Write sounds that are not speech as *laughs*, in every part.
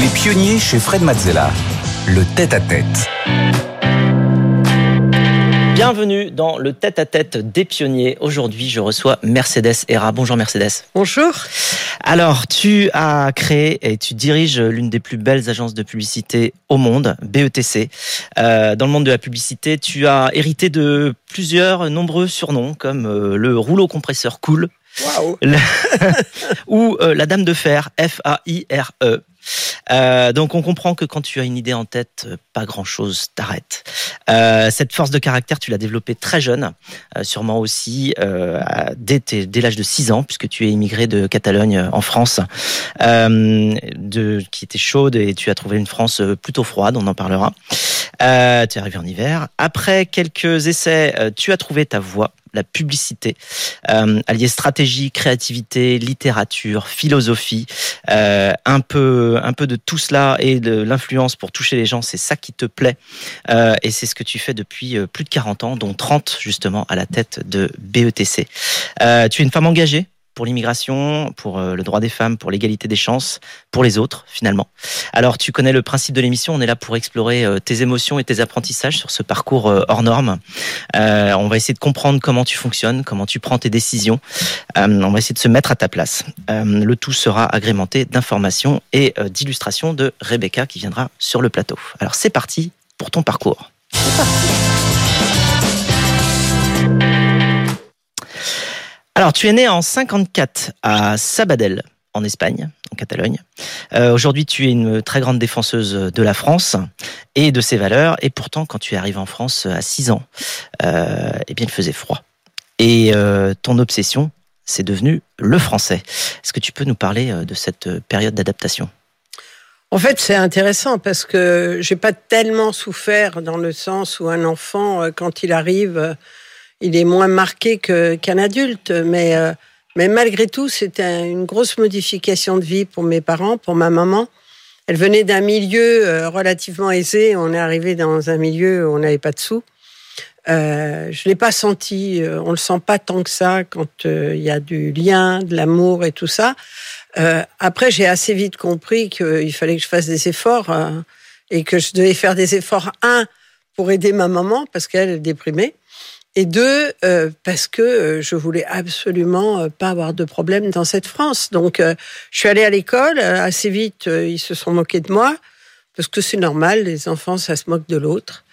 Les pionniers chez Fred Mazzella. Le tête-à-tête. Bienvenue dans le tête-à-tête des pionniers. Aujourd'hui, je reçois Mercedes Hera. Bonjour Mercedes. Bonjour. Alors, tu as créé et tu diriges l'une des plus belles agences de publicité au monde, BETC. Euh, dans le monde de la publicité, tu as hérité de plusieurs nombreux surnoms comme euh, le rouleau compresseur cool. Waouh. *laughs* ou euh, la dame de fer, F-A-I-R-E. Euh, donc on comprend que quand tu as une idée en tête, euh, pas grand-chose t'arrête. Euh, cette force de caractère, tu l'as développée très jeune, sûrement aussi dès, l'âge de 6 ans, puisque tu es immigré de Catalogne en France, qui était chaude et tu as trouvé une France plutôt froide, on en parlera. tu es arrivé en hiver. Après quelques essais, tu as trouvé ta voie la publicité, euh, allier stratégie, créativité, littérature, philosophie, euh, un peu, un peu de tout cela et de l'influence pour toucher les gens, c'est ça qui te plaît euh, et c'est ce que tu fais depuis euh, plus de 40 ans, dont 30 justement à la tête de BETC. Tu es une femme engagée? Pour l'immigration, pour euh, le droit des femmes, pour l'égalité des chances, pour les autres finalement. Alors tu connais le principe de l'émission, on est là pour explorer euh, tes émotions et tes apprentissages sur ce parcours euh, hors norme. on va essayer de comprendre comment tu fonctionnes, comment tu prends tes décisions. on va essayer de se mettre à ta place. le tout sera agrémenté d'informations et d'illustrations de Rebecca qui viendra sur le plateau. Alors c'est parti pour ton parcours. C'est parti. Alors, tu es né en 54 à Sabadell, en Espagne, en Catalogne. Euh, Aujourd'hui, tu es une très grande défenseuse de la France et de ses valeurs. Et pourtant, quand tu es arrivé en France à 6 ans, euh, eh bien, il faisait froid. Et euh, ton obsession, c'est devenu le français. Est-ce que tu peux nous parler euh, de cette période d'adaptation? En fait, c'est intéressant parce que j'ai pas tellement souffert dans le sens où un enfant, euh, quand il arrive il est moins marqué qu'un adulte, mais, euh, mais malgré tout, c'était une grosse modification de vie pour mes parents, pour ma maman. Elle venait d'un milieu euh, relativement aisé. On est arrivé dans un milieu où on n'avait pas de sous. Euh, je l'ai pas senti. Euh, on le sent pas tant que ça quand il y a du lien, de l'amour et tout ça. après, j'ai assez vite compris qu'il fallait que je fasse des efforts et que je devais faire des efforts un pour aider ma maman parce qu'elle est déprimée et deux, euh, parce que euh, je voulais absolument euh, pas avoir de problème dans cette France. Donc, je suis allée à l'école. Assez vite, ils se sont moqués de moi, parce que c'est normal, les enfants, ça se moque de l'autre.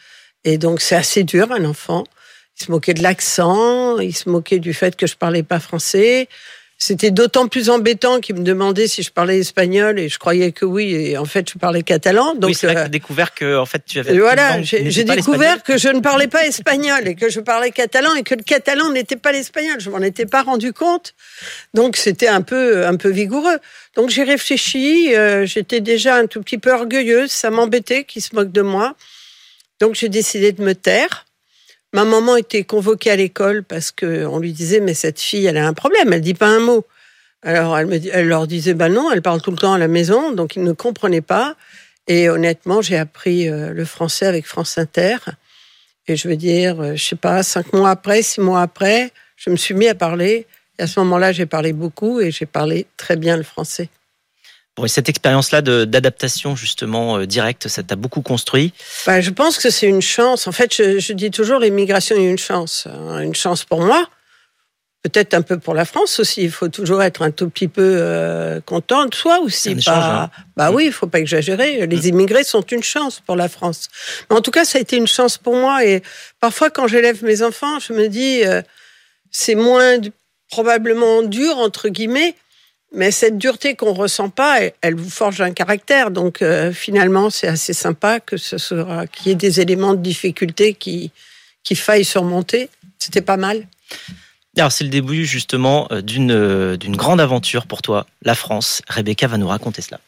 Et donc, c'est assez dur, un enfant. Ils se moquaient de l'accent, ils se moquaient du fait que je parlais pas français. C'était d'autant plus embêtant qu'il me demandait si je parlais espagnol et je croyais que oui et en fait je parlais catalan. Donc oui, c'est euh, découvert que en fait tu avais. Voilà, j'ai découvert que je ne parlais pas espagnol et que je parlais catalan et que le catalan n'était pas l'espagnol. Je m'en étais pas rendu compte. Donc c'était un peu un peu vigoureux. Donc j'ai réfléchi. Euh, J'étais déjà un tout petit peu orgueilleuse. Ça m'embêtait qu'ils se moquent de moi. Donc j'ai décidé de me taire. Ma maman était convoquée à l'école parce que on lui disait mais cette fille elle a un problème, elle dit pas un mot. Alors elle, leur disait bah non, elle parle tout le temps à la maison, donc ils ne comprenaient pas. Et honnêtement, j'ai appris euh, le français avec France Inter. Et je veux dire, euh, je sais pas, cinq mois après, six mois après, je me suis mis à parler. Et à ce moment-là, j'ai parlé beaucoup et j'ai parlé très bien le français cette expérience-là d'adaptation justement euh, directe, ça t'a beaucoup construit bah, Je pense que c'est une chance. En fait, je, dis toujours l'immigration est une chance. Hein. Une chance pour moi, peut-être un peu pour la France aussi. Il faut toujours être un tout petit peu euh, content de soi aussi. Hein. Bah mm. oui, il faut pas exagérer. Les mm. immigrés sont une chance pour la France. Mais en tout cas, ça a été une chance pour moi. Et parfois, quand j'élève mes enfants, je me dis, euh, c'est moins probablement dur entre guillemets mais cette dureté qu'on ressent pas, elle, vous forge un caractère. Donc euh, finalement, c'est assez sympa que ce qu'il y ait des éléments de difficulté qui qui faillent surmonter. C'était pas mal. Alors c'est le début justement euh, d'une euh, d'une grande aventure pour toi, la France. Rebecca va nous raconter cela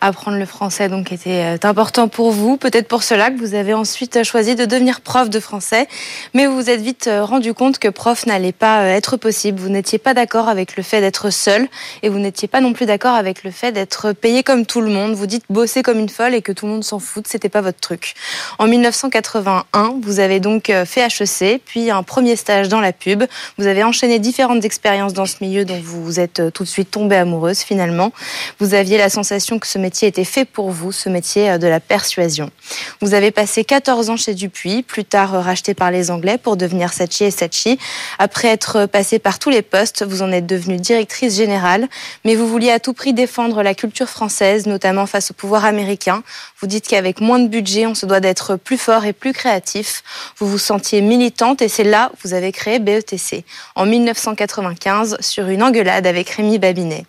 apprendre le français donc était euh, important pour vous. Peut-être pour cela que vous avez ensuite choisi de devenir prof de français, mais vous vous êtes vite euh, rendu compte que prof n'allait pas euh, être possible. Vous n'étiez pas d'accord avec le fait d'être seul et vous n'étiez pas non plus d'accord avec le fait d'être payé comme tout le monde. Vous dites bosser comme une folle et que tout le monde s'en fout, c'était pas votre truc. En 1981, vous avez donc fait HEC, puis un premier stage dans la pub. Vous avez enchaîné différentes expériences dans ce milieu dont vous vous êtes tout de suite tombée amoureuse finalement. Vous aviez la sensation que ce métier était fait pour vous, ce métier euh, de la persuasion. Vous avez passé 14 ans chez Dupuis, plus tard euh, racheté par les Anglais pour devenir Sachi et Sachi. Après être passé par tous les postes, vous en êtes devenue directrice générale, mais vous vouliez à tout prix défendre la culture française, notamment face au pouvoir américain. Vous dites qu'avec moins de budget, on se doit d'être plus fort et plus créatif. Vous vous sentiez militante et c'est là que vous avez créé BETC en 1995 sur une engueulade avec Rémi Babinet.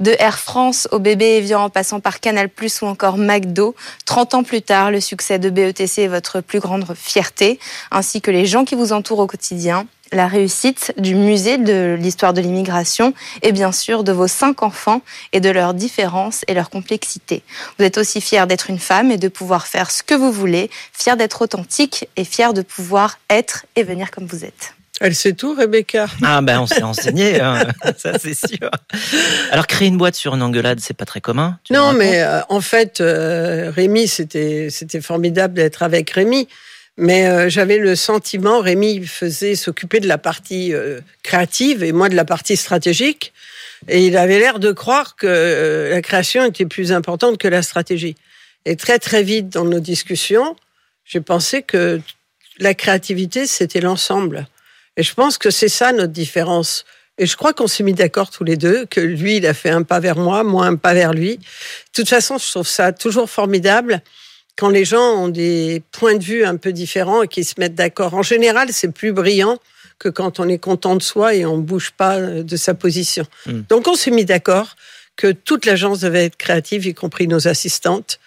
De Air France au bébé Evian en passant par Canal Plus ou encore McDo, 30 ans plus tard, le succès de BETC est votre plus grande fierté, ainsi que les gens qui vous entourent au quotidien la réussite du musée de l'histoire de l'immigration et bien sûr de vos cinq enfants et de leurs différences et leur complexité. Vous êtes aussi fier d'être une femme et de pouvoir faire ce que vous voulez, fier d'être authentique et fier de pouvoir être et venir comme vous êtes. Elle sait tout, Rebecca. Ah ben on s'est enseigné, *laughs* hein. *laughs* ça c'est sûr. Alors créer une boîte sur une engueulade, c'est pas très commun. non, mais euh, en fait, euh, Rémi, c'était c'était formidable d'être avec Rémi. Mais euh, j'avais le sentiment, Rémi faisait s'occuper de la partie créative et moi de la partie stratégique. Et il avait l'air de croire que la création était plus importante que la stratégie. Et très très vite dans nos discussions, j'ai pensé que la créativité, c'était l'ensemble. Et je pense que c'est ça notre différence. Et je crois qu'on s'est mis d'accord tous les deux, que lui, il a fait un pas vers moi, moi un pas vers lui. De toute façon, je trouve ça toujours formidable quand les gens ont des points de vue un peu différents et qu'ils se mettent d'accord. En général, c'est plus brillant que quand on est content de soi et on bouge pas de sa position. Hmm. Donc on s'est mis d'accord que toute l'agence devait être créative, y compris nos assistantes.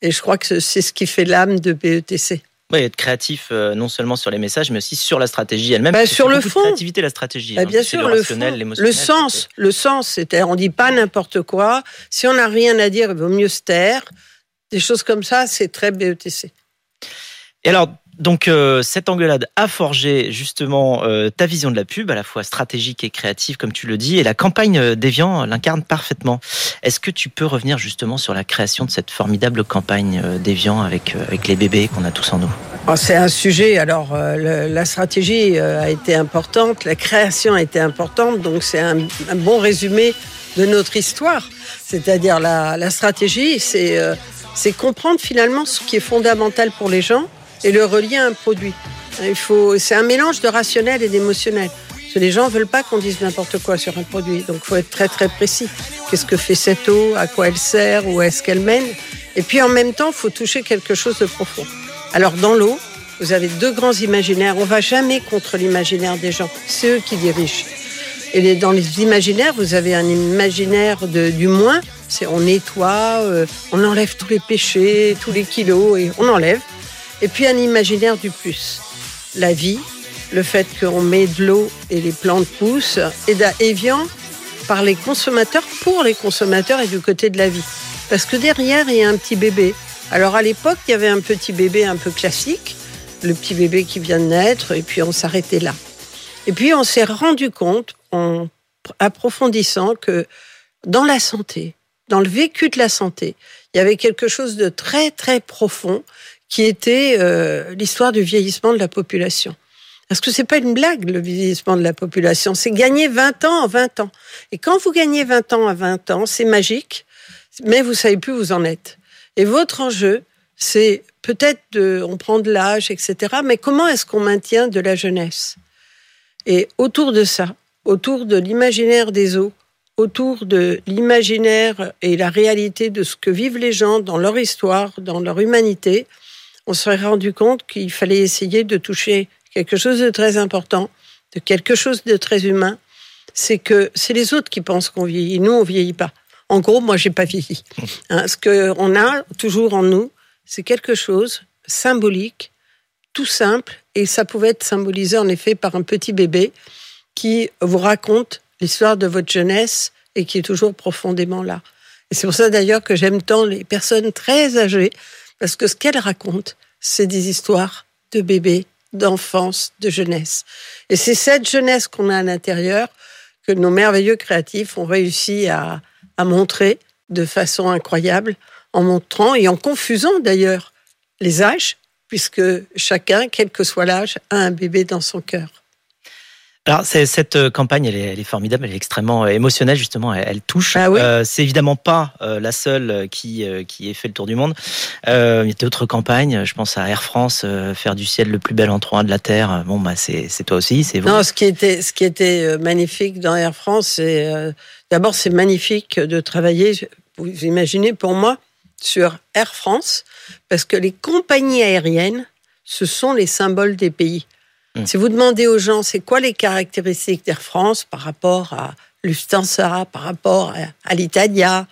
Et je crois que c'est ce qui fait l'âme de BETC. Oui, être créatif euh, non seulement sur les messages, mais aussi sur la stratégie elle-même. Bah, sur le fond. Créativité, la stratégie. Bah, hein. bien sûr, le, fond, le sens, le sens. C'est on dit pas n'importe quoi. Si on n'a rien à dire, il vaut mieux se taire. Des choses comme ça, c'est très BETC. Et alors, donc euh, cette engueulade a forgé justement euh, ta vision de la pub, à la fois stratégique et créative, comme tu le dis, et la campagne euh, d'Evian l'incarne parfaitement. Est-ce que tu peux revenir justement sur la création de cette formidable campagne d'Evian avec, les bébés qu'on a tous en nous? Oh, C'est un sujet, alors la stratégie a été importante, la création a été importante, donc c'est un, bon résumé de notre histoire. C'est-à-dire la, stratégie, c'est comprendre finalement ce qui est fondamental pour les gens et le relier à un produit. Il faut, c'est un mélange de rationnel et d'émotionnel. Les gens veulent pas qu'on dise n'importe quoi sur un produit. Donc, il faut être très, très précis. Qu'est-ce que fait cette eau? À quoi elle sert? Où est-ce qu'elle mène? Et puis, en même temps, il faut toucher quelque chose de profond. Alors, dans l'eau, vous avez deux grands imaginaires. On va jamais contre l'imaginaire des gens. C'est eux qui dirigent. Et dans les imaginaires, vous avez un imaginaire de, du moins. C'est on nettoie, euh, on enlève tous les péchés, tous les kilos, et on enlève. Et puis un imaginaire du plus. La vie, le fait qu'on met de l'eau et les plantes poussent, et d'Evian par les consommateurs, pour les consommateurs et du côté de la vie. Parce que derrière, il y a un petit bébé. Alors à l'époque, il y avait un petit bébé un peu classique, le petit bébé qui vient de naître, et puis on s'arrêtait là. Et puis on s'est rendu compte, en approfondissant, que dans la santé, dans le vécu de la santé, il y avait quelque chose de très très profond qui était euh, l'histoire du vieillissement de la population. Parce que c'est pas une blague, le vieillissement de la population. C'est gagner 20 ans en 20 ans. Et quand vous gagnez 20 ans à 20 ans, c'est magique, mais vous savez plus où vous en êtes. Et votre enjeu, c'est peut-être de, on prend de l'âge, etc. Mais comment est-ce qu'on maintient de la jeunesse? Et autour de ça, autour de l'imaginaire des eaux, autour de l'imaginaire et la réalité de ce que vivent les gens dans leur histoire, dans leur humanité, on serait rendu compte qu'il fallait essayer de toucher quelque chose de très important, de quelque chose de très humain. C'est que c'est les autres qui pensent qu'on vieillit. Nous, on vieillit pas. En gros, moi, j'ai pas vieilli. *laughs* Hein, ce qu'on a toujours en nous, c'est quelque chose symbolique, tout simple, et ça pouvait être symbolisé en effet par un petit bébé qui vous raconte l'histoire de votre jeunesse et qui est toujours profondément là. Et c'est pour ça d'ailleurs que j'aime tant les personnes très âgées parce que ce qu'elle raconte, c'est des histoires de bébés, d'enfance, de jeunesse. Et c'est cette jeunesse qu'on a à l'intérieur que nos merveilleux créatifs ont réussi à, à montrer de façon incroyable, en montrant et en confusant d'ailleurs les âges, puisque chacun, quel que soit l'âge, a un bébé dans son cœur. Alors cette euh, campagne, elle est, formidable, elle est extrêmement euh, émotionnelle justement, elle, touche. Ah oui euh, c'est évidemment pas la seule qui qui ait fait le tour du monde. il y a d'autres campagnes, je pense à Air France, faire du ciel le plus bel endroit de la terre. Bon bah c'est toi aussi, c'est Non, ce qui était ce qui était magnifique dans Air France, c'est d'abord c'est magnifique de travailler. Vous imaginez pour moi sur Air France, parce que les compagnies aériennes, ce sont les symboles des pays. Mm. Si vous demandez aux gens, c'est quoi les caractéristiques d'Air France par rapport à Lufthansa, par rapport à, l'Italia?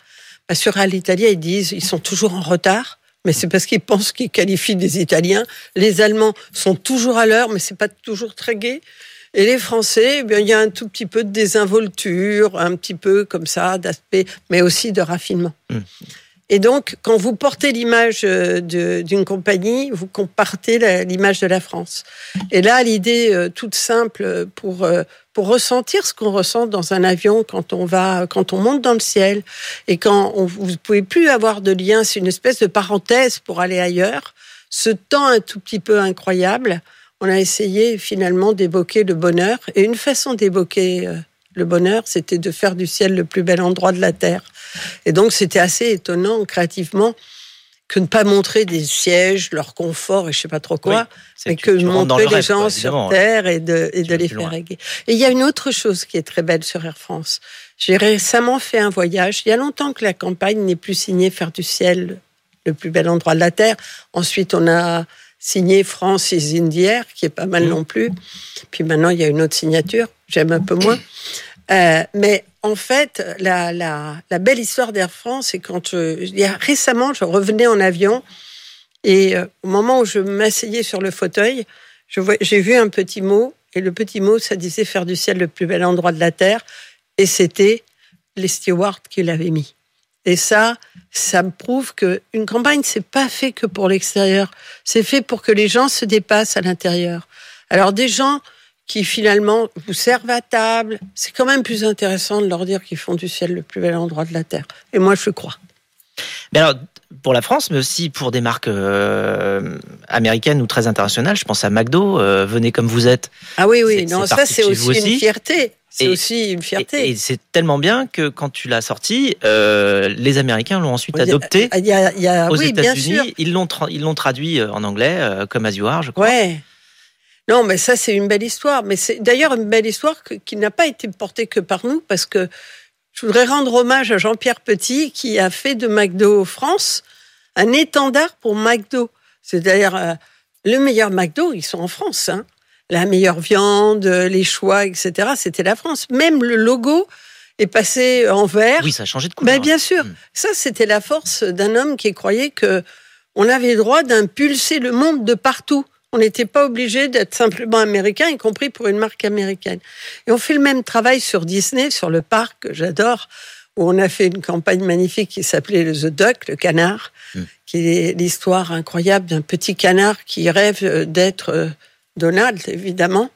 Bah, Sur l'Italia, ils disent ils sont toujours en retard, mais c'est parce qu'ils pensent qu'ils qualifient des Italiens. Les Allemands sont toujours à l'heure, mais c'est pas toujours très gai. Et les Français, eh il y a un tout petit peu de désinvolture, un petit peu comme ça, d'aspect, mais aussi de raffinement. Mm. Et donc, quand vous portez l'image euh, d'une compagnie, vous compartez l'image de la France. Et là, l'idée euh, toute simple pour euh, pour ressentir ce qu'on ressent dans un avion quand on va, quand on monte dans le ciel et quand on, vous pouvez plus avoir de lien, c'est une espèce de parenthèse pour aller ailleurs. Ce temps un tout petit peu incroyable, on a essayé finalement d'évoquer le bonheur et une façon d'évoquer le bonheur, c'était de faire du ciel le plus bel endroit de la terre. Et donc, c'était assez étonnant créativement que ne pas montrer des sièges, leur confort et je sais pas trop quoi, mais que de montrer les gens sur Terre et de, et de les faire régler. Et il y a une autre chose qui est très belle sur Air France. J'ai récemment fait un voyage. Il y a longtemps que la campagne n'est plus signée Faire du ciel le plus bel endroit de la Terre. Ensuite, on a signé France is in qui est pas mal mmh. non plus. Puis maintenant, il y a une autre signature. J'aime un peu moins. Euh, mais en fait, la, la, la belle histoire d'Air France, c'est quand je, il y a, récemment, je revenais en avion et euh, au moment où je m'asseyais sur le fauteuil, j'ai vu un petit mot et le petit mot, ça disait faire du ciel le plus bel endroit de la terre et c'était les stewards qui l'avaient mis. Et ça, ça me prouve que une campagne, c'est pas fait que pour l'extérieur, c'est fait pour que les gens se dépassent à l'intérieur. Alors des gens qui finalement vous servent à table. C'est quand même plus intéressant de leur dire qu'ils font du ciel le plus bel endroit de la Terre. Et moi, je crois. Mais alors, pour la France, mais aussi pour des marques euh, américaines ou très internationales, je pense à McDo, euh, venez comme vous êtes. Ah oui, oui, non, ça c'est aussi, une fierté. C'est aussi une fierté. Et, c'est tellement bien que quand tu l'as sorti, euh, les Américains l'ont ensuite adopté il y a, il y a, aux oui, États-Unis. Ils l'ont ils l'ont traduit en anglais comme As You Are, je crois. Ouais. Non, mais ça, c'est une belle histoire. Mais c'est d'ailleurs une belle histoire qui n'a pas été portée que par nous, parce que je voudrais rendre hommage à Jean-Pierre Petit, qui a fait de McDo France un étendard pour McDo. C'est d'ailleurs euh, le meilleur McDo, ils sont en France. Hein. La meilleure viande, les choix, etc. C'était la France. Même le logo est passé en vert. Oui, ça a changé de couleur. Ben, bien sûr. Hmm. Ça, c'était la force d'un homme qui croyait que on avait le droit d'impulser le monde de partout. On n'était pas obligé d'être simplement américain, y compris pour une marque américaine. Et on fait le même travail sur Disney, sur le parc que j'adore, où on a fait une campagne magnifique qui s'appelait le The Duck, le canard, hmm. qui est l'histoire incroyable d'un petit canard qui rêve d'être euh, Donald, évidemment.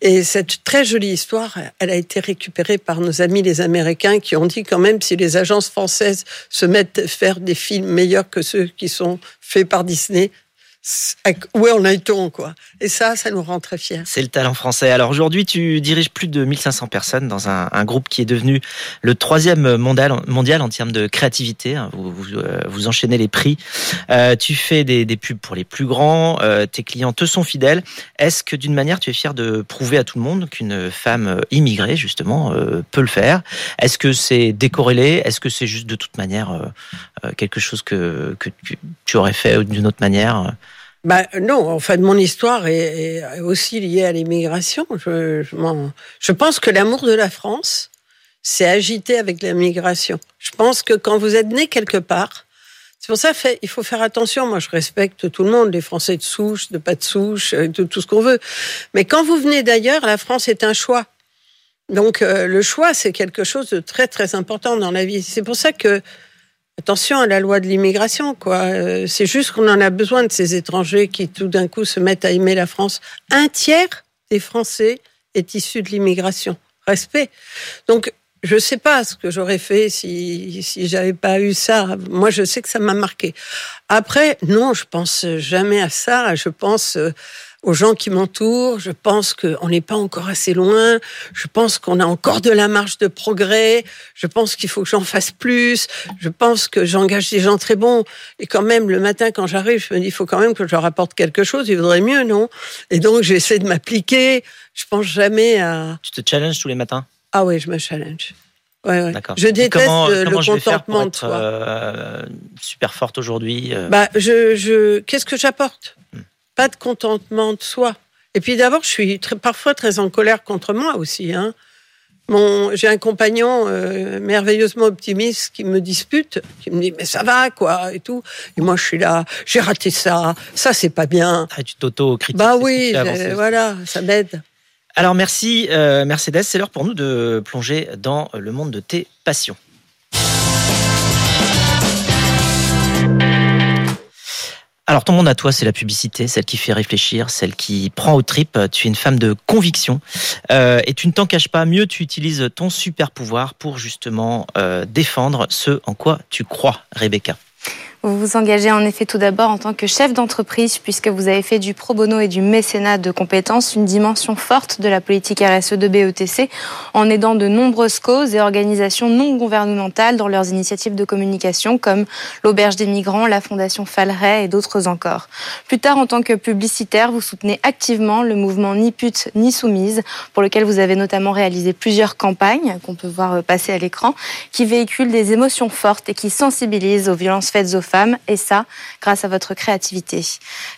Et cette très jolie histoire, elle a été récupérée par nos amis les Américains qui ont dit quand même si les agences françaises se mettent à faire des films meilleurs que ceux qui sont faits par Disney, où en est-on quoi? Et ça, ça nous rend très fiers. C'est le talent français. Alors aujourd'hui, tu diriges plus de 1500 personnes dans un, groupe qui est devenu le troisième mondial, mondial en termes de créativité. Hein. Vous, euh, vous enchaînez les prix. Euh, tu fais des, pubs pour les plus grands. Euh, tes clients te sont fidèles. Est-ce que d'une manière, tu es fier de prouver à tout le monde qu'une femme immigrée, justement, peut le faire? Est-ce que c'est décorrélé? Est-ce que c'est juste de toute manière quelque chose que tu aurais fait d'une autre manière? Bah, non, en fait, mon histoire est, aussi liée à l'immigration. Je, je, je, pense que l'amour de la France s'est agité avec l'immigration. Je pense que quand vous êtes né quelque part, c'est pour ça qu'il faut faire attention. Moi, je respecte tout le monde, les Français de souche, de pas de souche, euh, de tout ce qu'on veut. Mais quand vous venez d'ailleurs, la France est un choix. Donc, euh, le choix, c'est quelque chose de très, très important dans la vie. C'est pour ça que Attention à la loi de l'immigration, quoi. Euh, c'est juste qu'on en a besoin de ces étrangers qui tout d'un coup se mettent à aimer la France. Un tiers des Français est issu de l'immigration. Respect. Donc, je sais pas ce que j'aurais fait si si j'avais pas eu ça. Moi, je sais que ça m'a marqué. Après, non, je pense jamais à ça. Je pense euh, aux gens qui m'entourent. Je pense qu'on n'est pas encore assez loin. Je pense qu'on a encore de la marge de progrès. Je pense qu'il faut que j'en fasse plus. Je pense que j'engage des gens très bons. Et quand même, le matin, quand j'arrive, je me dis, il faut quand même que je leur apporte quelque chose. Il vaudrait mieux, non? Et donc, j'essaie de m'appliquer. Je pense jamais à... Tu te challenges tous les matins? Ah oui, je me challenge. Ouais, ouais. Je déteste comment, le comment contentement de soi. Euh, super forte aujourd'hui. Euh? Bah, je, je... qu'est-ce que j'apporte? Hmm. Pas de contentement de soi. Et puis d'abord, je suis très, parfois très en colère contre moi aussi. Hein. Mon, j'ai un compagnon euh, merveilleusement optimiste qui me dispute, qui me dit mais ça va quoi et tout. Et moi je suis là, j'ai raté ça, ça c'est pas bien. Ah, tu t'auto-critiques. Bah oui, voilà, ça m'aide. Alors merci euh, Mercedes, c'est l'heure pour nous de plonger dans le monde de tes passions. Alors ton monde à toi, c'est la publicité, celle qui fait réfléchir, celle qui prend au trip. Tu es une femme de conviction euh, et tu ne t'en caches pas. Mieux, tu utilises ton super pouvoir pour justement euh, défendre ce en quoi tu crois, Rebecca. Vous vous engagez en effet tout d'abord en tant que chef d'entreprise puisque vous avez fait du pro bono et du mécénat de compétences une dimension forte de la politique RSE de BETC en aidant de nombreuses causes et organisations non gouvernementales dans leurs initiatives de communication comme l'Auberge des migrants, la Fondation Falray et d'autres encore. Plus tard, en tant que publicitaire, vous soutenez activement le mouvement Ni pute ni soumise pour lequel vous avez notamment réalisé plusieurs campagnes qu'on peut voir passer à l'écran qui véhiculent des émotions fortes et qui sensibilisent aux violences faites aux femmes, et ça, grâce à votre créativité.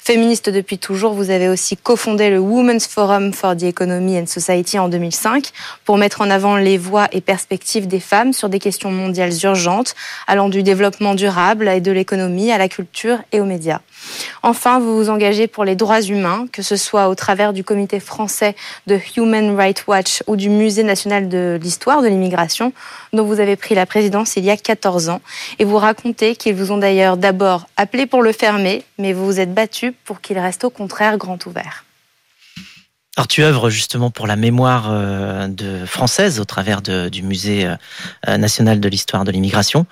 Féministe depuis toujours, vous avez aussi cofondé le Women's Forum for the Economy and Society en 2005 pour mettre en avant les voix et perspectives des femmes sur des questions mondiales urgentes, allant du développement durable et de l'économie à la culture et aux médias. Enfin, vous vous engagez pour les droits humains, que ce soit au travers du comité français de Human Rights Watch ou du Musée national de l'histoire de l'immigration, dont vous avez pris la présidence il y a 14 ans. Et vous racontez qu'ils vous ont d'ailleurs d'abord appelé pour le fermer, mais vous vous êtes battu pour qu'il reste au contraire grand ouvert. Alors tu œuvres justement pour la mémoire euh, de française au travers du musée euh, national de l'histoire de l'immigration.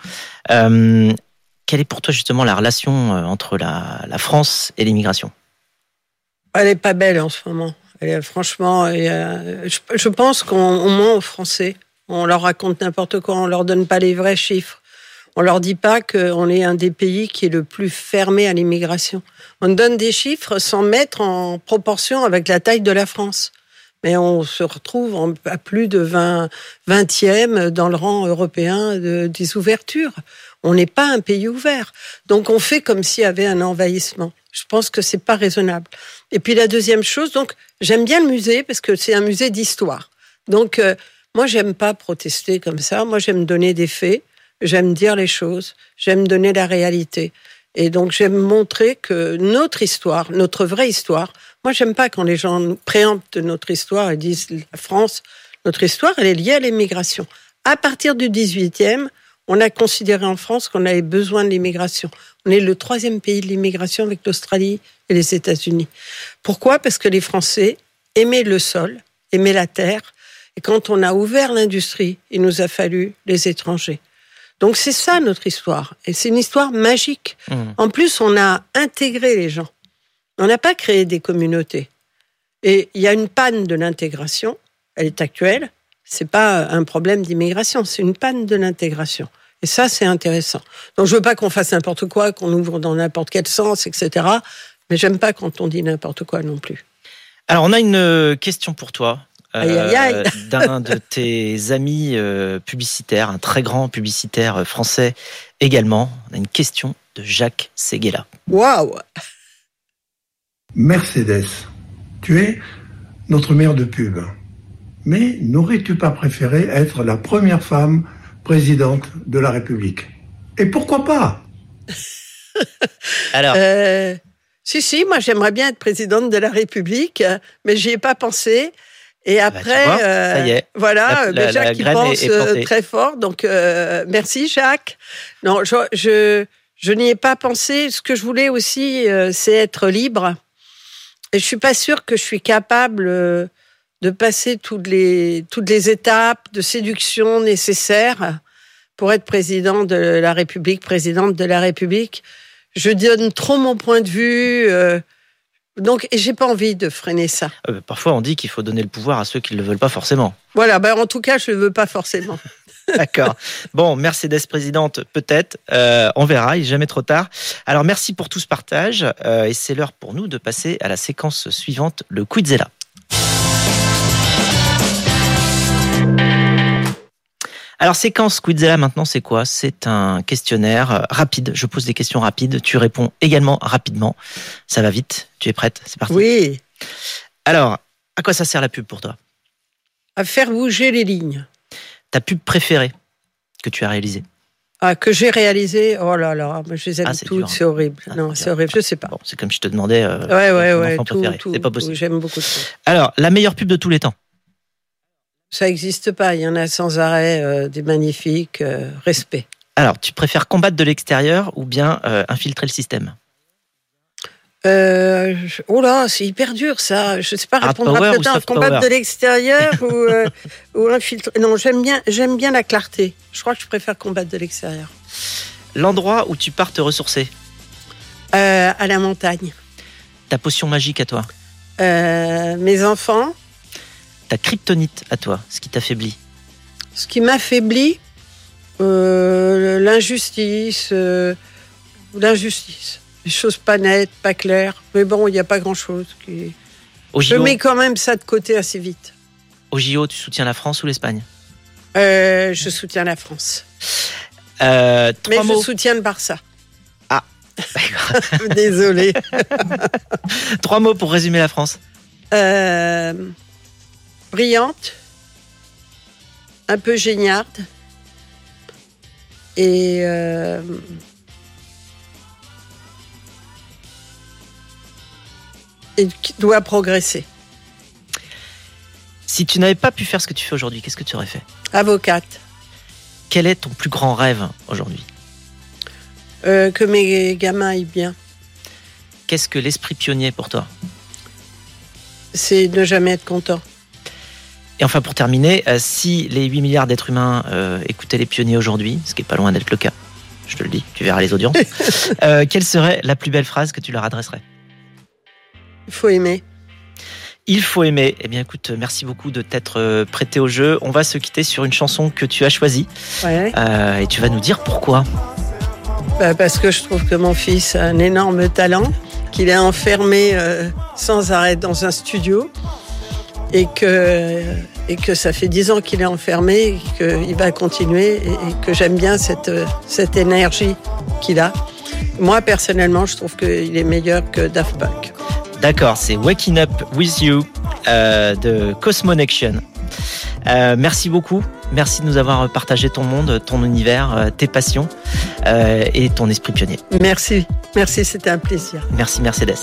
Euh, quelle est pour toi justement la relation entre la, France et l'immigration? Elle est pas belle en ce moment. franchement, je, pense qu'on ment aux Français. On leur raconte n'importe quoi, on leur donne pas les vrais chiffres. On leur dit pas qu'on est un des pays qui est le plus fermé à l'immigration. On donne des chiffres sans mettre en proportion avec la taille de la France. Mais on se retrouve à plus de 20, 20e dans le rang européen des ouvertures. On n'est pas un pays ouvert. Donc on fait comme s'il y avait un envahissement. Je pense que c'est pas raisonnable. Et puis la deuxième chose, donc j'aime bien le musée parce que c'est un musée d'histoire. Donc euh, moi j'aime pas protester comme ça. Moi j'aime donner des faits. J'aime dire les choses. J'aime donner la réalité. Et donc j'aime montrer que notre histoire, notre vraie histoire. Moi j'aime pas quand les gens préemptent notre histoire et disent la France. Notre histoire, elle est liée à l'immigration. À partir du 18e, on a considéré en France qu'on avait besoin de l'immigration. On est le troisième pays de l'immigration avec l'Australie et les États-Unis. Pourquoi? Parce que les Français aimaient le sol, aimaient la terre. Et quand on a ouvert l'industrie, il nous a fallu les étrangers. Donc c'est ça notre histoire. Et c'est une histoire magique. Mmh. En plus, on a intégré les gens. On n'a pas créé des communautés. Et il y a une panne de l'intégration. Elle est actuelle. C'est pas un problème d'immigration, c'est une panne de l'intégration. Et ça, c'est intéressant. Donc, je veux pas qu'on fasse n'importe quoi, qu'on ouvre dans n'importe quel sens, etc. Mais j'aime pas quand on dit n'importe quoi non plus. Alors, on a une euh, question pour toi. Euh, d'un de tes amis euh, publicitaires, un très grand publicitaire français également. On a une question de Jacques Seguela. Waouh Mercedes, tu es notre maire de pub. Mais n'aurais-tu pas préféré être la première femme présidente de la République? Et pourquoi pas? *laughs* Alors. Euh, si, si, moi j'aimerais bien être présidente de la République, mais j'y ai pas pensé. Et ah bah, après, euh, voilà, Jacques qui pense euh, très fort. Donc merci Jacques. Non, je, je, je n'y ai pas pensé. Ce que je voulais aussi, c'est être libre. Et je suis pas sûre que je suis capable de passer toutes les, toutes les étapes de séduction nécessaires pour être président de la République, présidente de la République. Je donne trop mon point de vue. Euh, Donc, j'ai pas envie de freiner ça. Euh, parfois, on dit qu'il faut donner le pouvoir à ceux qui ne le veulent pas forcément. Voilà, ben, en tout cas, je le veux pas forcément. *laughs* D'accord. Bon, Mercedes présidente, peut-être. Euh, on verra, il n'est jamais trop tard. Alors, merci pour tout ce partage. Euh, et c'est l'heure pour nous de passer à la séquence suivante, le Quizella. Alors, séquence Quizella maintenant, c'est quoi? C'est un questionnaire euh, rapide. Je pose des questions rapides. Tu réponds également rapidement. Ça va vite. Tu es prête? C'est parti. Oui, Alors, à quoi ça sert la pub pour toi? À faire bouger les lignes. Ta pub préférée que tu as réalisée? Ah, que j'ai réalisé, oh là là, mais je les aime Ah, c'est toutes, dur. c'est horrible. Ah, non, c'est horrible, je sais pas. Bon, c'est comme je te demandais. euh, Ouais, ouais, ton ouais, tout, tout, C'est pas possible. J'aime beaucoup de. Alors, la meilleure pub de tous les temps Ça n'existe pas, il y en a sans arrêt euh, des magnifiques. euh, respect. Alors, tu préfères combattre de l'extérieur ou bien euh, infiltrer le système? Oh là, c'est hyper dur ça. Je sais pas répondre à peut-être combattre de l'extérieur ou, *laughs* ou infiltrer. Non, j'aime bien, j'aime bien la clarté. Je crois que je préfère combattre de l'extérieur. L'endroit où tu pars te ressourcer? À la montagne. Ta potion magique à toi? Mes enfants, Ta kryptonite à toi Ce qui t'affaiblit ce qui m'affaiblit, euh, l'injustice, euh, l'injustice. Les choses pas nettes, pas claires. Mais bon, il n'y a pas grand-chose. Qui... Au Je JO, mets quand même ça de côté assez vite. au JO, tu soutiens la France ou l'Espagne? Euh, je soutiens la France. Euh, Mais Trois je mots. soutiens le Barça. D'accord. *laughs* Désolée. *laughs* Trois mots pour résumer la France. Euh, brillante, un peu géniarde. Et euh, et qui doit progresser. Si tu n'avais pas pu faire ce que tu fais aujourd'hui, qu'est-ce que tu aurais fait? Avocate, Quel est ton plus grand rêve aujourd'hui? Euh, que mes gamins aillent bien, Qu'est-ce que l'esprit pionnier pour toi? C'est ne jamais être content. Et enfin, pour terminer, euh, si les 8 milliards d'êtres humains euh, écoutaient les pionniers aujourd'hui, ce qui est pas loin d'être le cas, je te le dis, tu verras les audiences, *laughs* euh, quelle serait la plus belle phrase que tu leur adresserais? Il faut aimer. Il faut aimer. Eh bien, écoute, merci beaucoup de t'être prêté au jeu. On va se quitter sur une chanson que tu as choisie Ouais. euh, et tu vas nous dire pourquoi. Bah, parce que je trouve que mon fils a un énorme talent, qu'il est enfermé euh, sans arrêt dans un studio et que, et que ça fait dix ans qu'il est enfermé qu'il va continuer et, et que j'aime bien cette, cette énergie qu'il a. Moi, personnellement, je trouve qu'il est meilleur que Daft Punk. D'accord, c'est Waking Up With You euh, de Cosmonection. Euh, merci beaucoup. Merci de nous avoir partagé ton monde, ton univers, euh, tes passions euh, et ton esprit pionnier. Merci, merci, c'était un plaisir. Merci Mercedes.